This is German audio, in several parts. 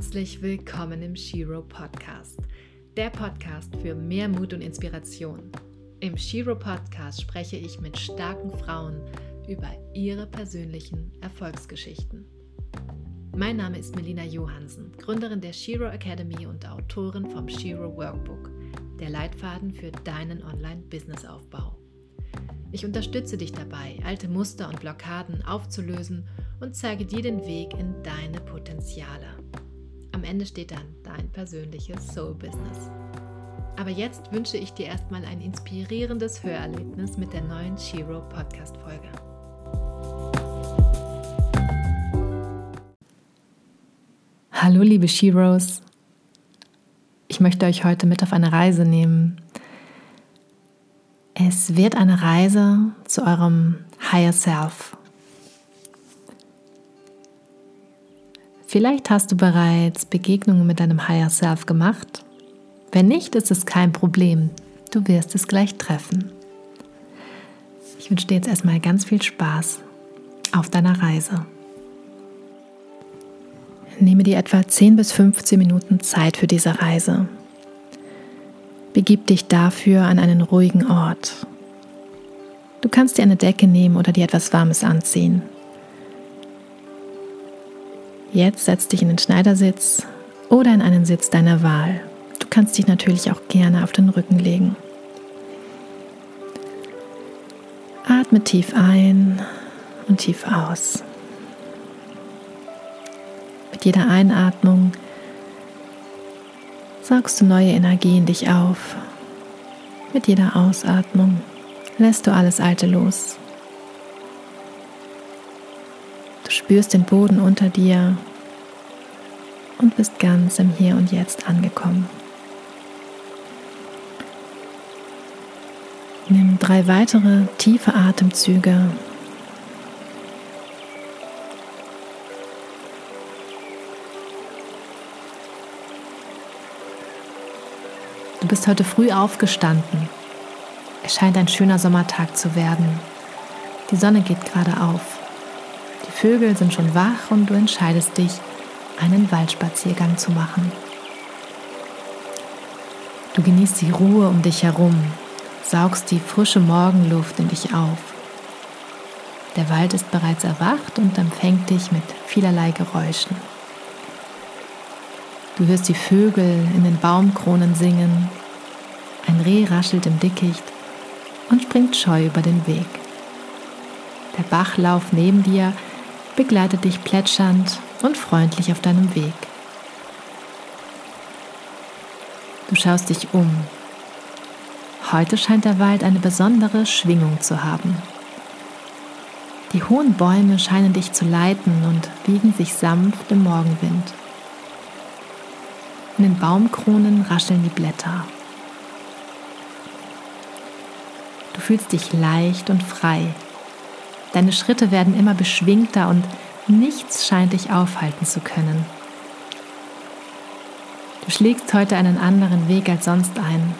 Herzlich willkommen im Shiro Podcast, der Podcast für mehr Mut und Inspiration. Im Shiro Podcast spreche ich mit starken Frauen über ihre persönlichen Erfolgsgeschichten. Mein Name ist Melina Johansen, Gründerin der Shiro Academy und Autorin vom Shiro Workbook, der Leitfaden für deinen Online-Business-Aufbau. Ich unterstütze dich dabei, alte Muster und Blockaden aufzulösen und zeige dir den Weg in deine Potenziale. Am Ende steht dann dein persönliches Soul-Business. Aber jetzt wünsche ich dir erstmal ein inspirierendes Hörerlebnis mit der neuen Shiro Podcast-Folge. Hallo, liebe Shiros. Ich möchte euch heute mit auf eine Reise nehmen. Es wird eine Reise zu eurem Higher Self. Vielleicht hast du bereits Begegnungen mit deinem Higher Self gemacht. Wenn nicht, ist es kein Problem. Du wirst es gleich treffen. Ich wünsche dir jetzt erstmal ganz viel Spaß auf deiner Reise. Nehme dir etwa 10 bis 15 Minuten Zeit für diese Reise. Begib dich dafür an einen ruhigen Ort. Du kannst dir eine Decke nehmen oder dir etwas Warmes anziehen. Jetzt setz dich in den Schneidersitz oder in einen Sitz deiner Wahl. Du kannst dich natürlich auch gerne auf den Rücken legen. Atme tief ein und tief aus. Mit jeder Einatmung saugst du neue Energie in dich auf. Mit jeder Ausatmung lässt du alles Alte los. Spürst den Boden unter dir und bist ganz im Hier und Jetzt angekommen. Nimm drei weitere tiefe Atemzüge. Du bist heute früh aufgestanden. Es scheint ein schöner Sommertag zu werden. Die Sonne geht gerade auf. Vögel sind schon wach und du entscheidest dich, einen Waldspaziergang zu machen. Du genießt die Ruhe um dich herum, saugst die frische Morgenluft in dich auf. Der Wald ist bereits erwacht und empfängt dich mit vielerlei Geräuschen. Du hörst die Vögel in den Baumkronen singen, ein Reh raschelt im Dickicht und springt scheu über den Weg. Der Bachlauf neben dir begleitet dich plätschernd und freundlich auf deinem Weg. Du schaust dich um. Heute scheint der Wald eine besondere Schwingung zu haben. Die hohen Bäume scheinen dich zu leiten und wiegen sich sanft im Morgenwind. In den Baumkronen rascheln die Blätter. Du fühlst dich leicht und frei Deine Schritte werden immer beschwingter und nichts scheint dich aufhalten zu können. Du schlägst heute einen anderen Weg als sonst ein.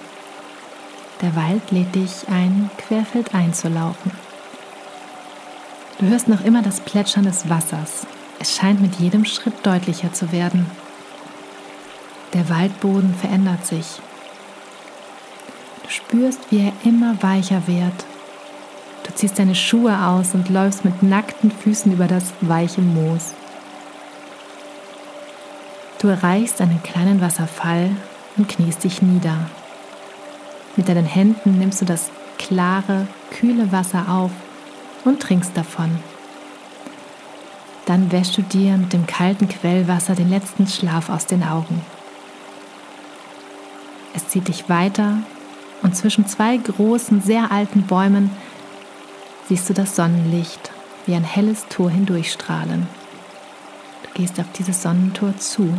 Der Wald lädt dich ein, querfeldein zu laufen. Du hörst noch immer das Plätschern des Wassers. Es scheint mit jedem Schritt deutlicher zu werden. Der Waldboden verändert sich. Du spürst, wie er immer weicher wird Du ziehst deine Schuhe aus und läufst mit nackten Füßen über das weiche Moos. Du erreichst einen kleinen Wasserfall und kniest dich nieder. Mit deinen Händen nimmst du das klare, kühle Wasser auf und trinkst davon. Dann wäschst du dir mit dem kalten Quellwasser den letzten Schlaf aus den Augen. Es zieht dich weiter und zwischen zwei großen, sehr alten Bäumen siehst du das Sonnenlicht wie ein helles Tor hindurchstrahlen. Du gehst auf dieses Sonnentor zu.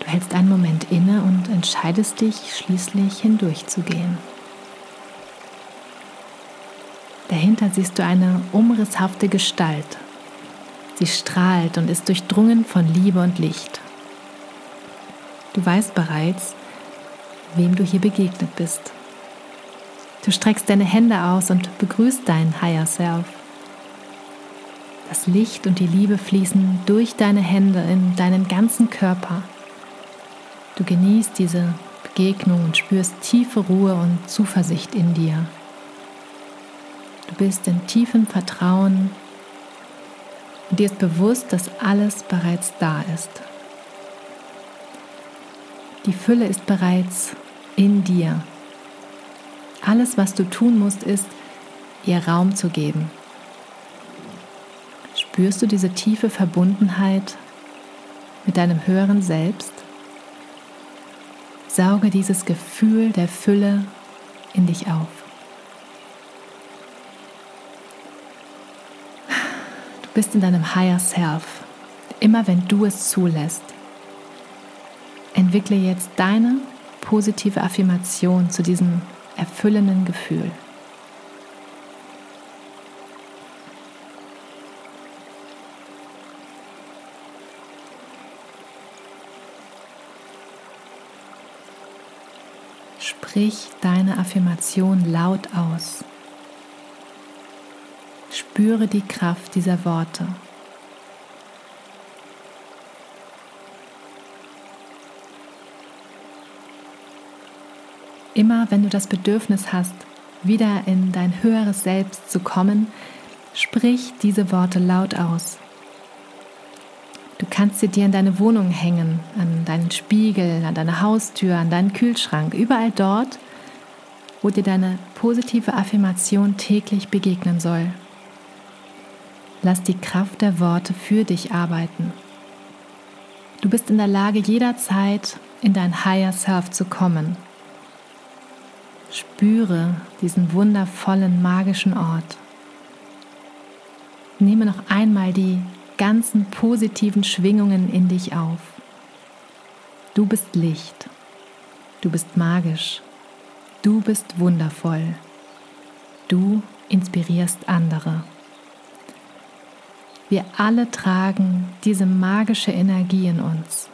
Du hältst einen Moment inne und entscheidest dich schließlich hindurchzugehen. Dahinter siehst du eine umrisshafte Gestalt. Sie strahlt und ist durchdrungen von Liebe und Licht. Du weißt bereits, wem du hier begegnet bist. Du streckst deine Hände aus und begrüßt dein Higher Self. Das Licht und die Liebe fließen durch deine Hände in deinen ganzen Körper. Du genießt diese Begegnung und spürst tiefe Ruhe und Zuversicht in dir. Du bist in tiefem Vertrauen und dir ist bewusst, dass alles bereits da ist. Die Fülle ist bereits in dir. Alles, was du tun musst, ist, ihr Raum zu geben. Spürst du diese tiefe Verbundenheit mit deinem höheren Selbst? Sauge dieses Gefühl der Fülle in dich auf. Du bist in deinem Higher Self, immer wenn du es zulässt. Entwickle jetzt deine positive Affirmation zu diesem erfüllenden Gefühl. Sprich deine Affirmation laut aus. Spüre die Kraft dieser Worte. Immer wenn du das Bedürfnis hast, wieder in dein höheres Selbst zu kommen, sprich diese Worte laut aus. Du kannst sie dir in deine Wohnung hängen, an deinen Spiegel, an deine Haustür, an deinen Kühlschrank, überall dort, wo dir deine positive Affirmation täglich begegnen soll. Lass die Kraft der Worte für dich arbeiten. Du bist in der Lage, jederzeit in dein Higher Self zu kommen Spüre diesen wundervollen magischen Ort. Nehme noch einmal die ganzen positiven Schwingungen in dich auf. Du bist Licht. Du bist magisch. Du bist wundervoll. Du inspirierst andere. Wir alle tragen diese magische Energie in uns.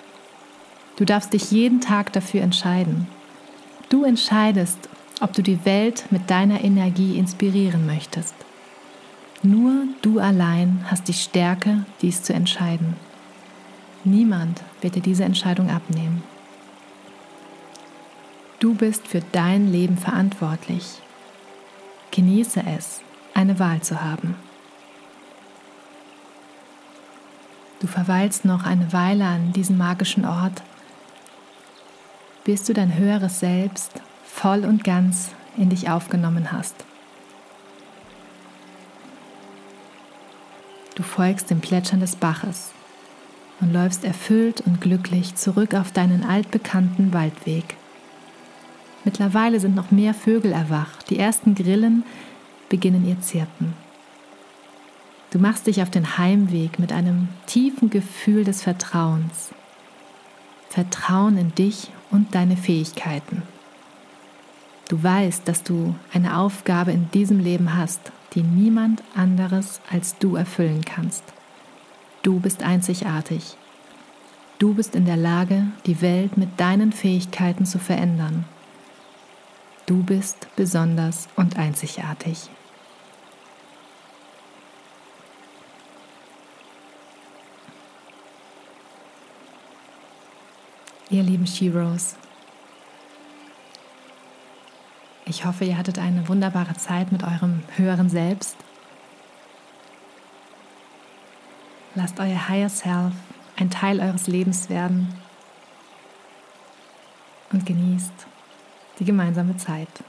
Du darfst dich jeden Tag dafür entscheiden. Du entscheidest, ob du die Welt mit deiner Energie inspirieren möchtest. Nur du allein hast die Stärke, dies zu entscheiden. Niemand wird dir diese Entscheidung abnehmen. Du bist für dein Leben verantwortlich. Genieße es, eine Wahl zu haben. Du verweilst noch eine Weile an diesem magischen Ort, bis du dein höheres Selbst voll und ganz in dich aufgenommen hast. Du folgst dem Plätschern des Baches und läufst erfüllt und glücklich zurück auf deinen altbekannten Waldweg. Mittlerweile sind noch mehr Vögel erwacht, die ersten Grillen beginnen ihr Zirpen. Du machst dich auf den Heimweg mit einem tiefen Gefühl des Vertrauens. Vertrauen in dich und deine Fähigkeiten. Du weißt, dass du eine Aufgabe in diesem Leben hast, die niemand anderes als du erfüllen kannst. Du bist einzigartig. Du bist in der Lage, die Welt mit deinen Fähigkeiten zu verändern. Du bist besonders und einzigartig. Ihr lieben Sheroes, Ich hoffe, ihr hattet eine wunderbare Zeit mit eurem höheren Selbst. Lasst euer Higher Self ein Teil eures Lebens werden und genießt die gemeinsame Zeit.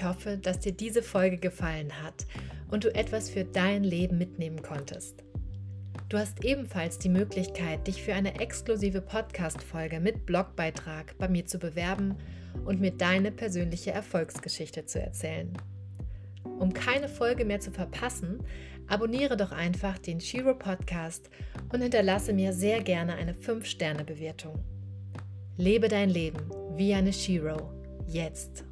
Ich hoffe, dass dir diese Folge gefallen hat und du etwas für dein Leben mitnehmen konntest. Du hast ebenfalls die Möglichkeit, dich für eine exklusive Podcast-Folge mit Blogbeitrag bei mir zu bewerben und mir deine persönliche Erfolgsgeschichte zu erzählen. Um keine Folge mehr zu verpassen, abonniere doch einfach den Shiro Podcast und hinterlasse mir sehr gerne eine 5-Sterne-Bewertung. Lebe dein Leben wie eine Shiro. Jetzt.